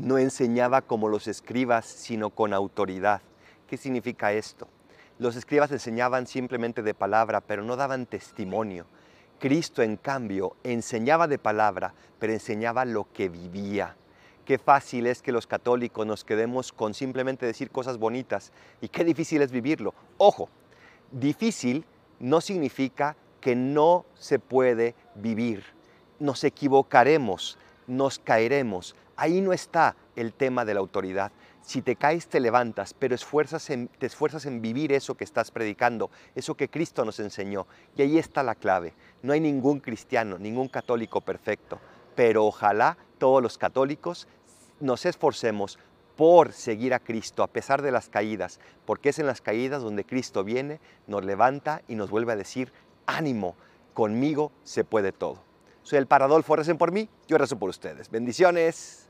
no enseñaba como los escribas, sino con autoridad. ¿Qué significa esto? Los escribas enseñaban simplemente de palabra, pero no daban testimonio. Cristo, en cambio, enseñaba de palabra, pero enseñaba lo que vivía. Qué fácil es que los católicos nos quedemos con simplemente decir cosas bonitas y qué difícil es vivirlo. Ojo, difícil no significa que no se puede vivir. Nos equivocaremos, nos caeremos. Ahí no está el tema de la autoridad. Si te caes, te levantas, pero te esfuerzas en vivir eso que estás predicando, eso que Cristo nos enseñó. Y ahí está la clave. No hay ningún cristiano, ningún católico perfecto, pero ojalá todos los católicos nos esforcemos por seguir a Cristo a pesar de las caídas, porque es en las caídas donde Cristo viene, nos levanta y nos vuelve a decir, ánimo, conmigo se puede todo. Soy el Paradolfo, recen por mí, yo rezo por ustedes. Bendiciones.